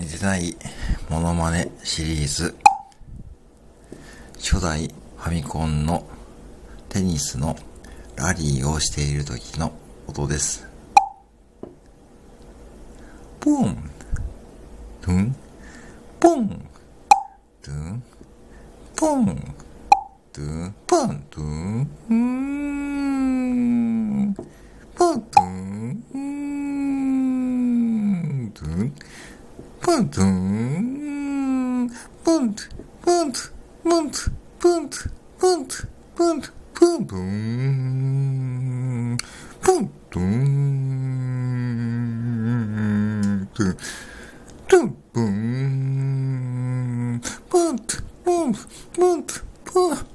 似てないモノマネシリーズ初代ファミコンのテニスのラリーをしている時の音ですポントゥンポントゥンポントゥンポントゥンうーんポントゥンうーんトゥン bunt, bunt, bunt, bunt, bunt, bunt, bunt, bunt, bunt, bunt, bunt, bunt, bunt, bunt, bunt,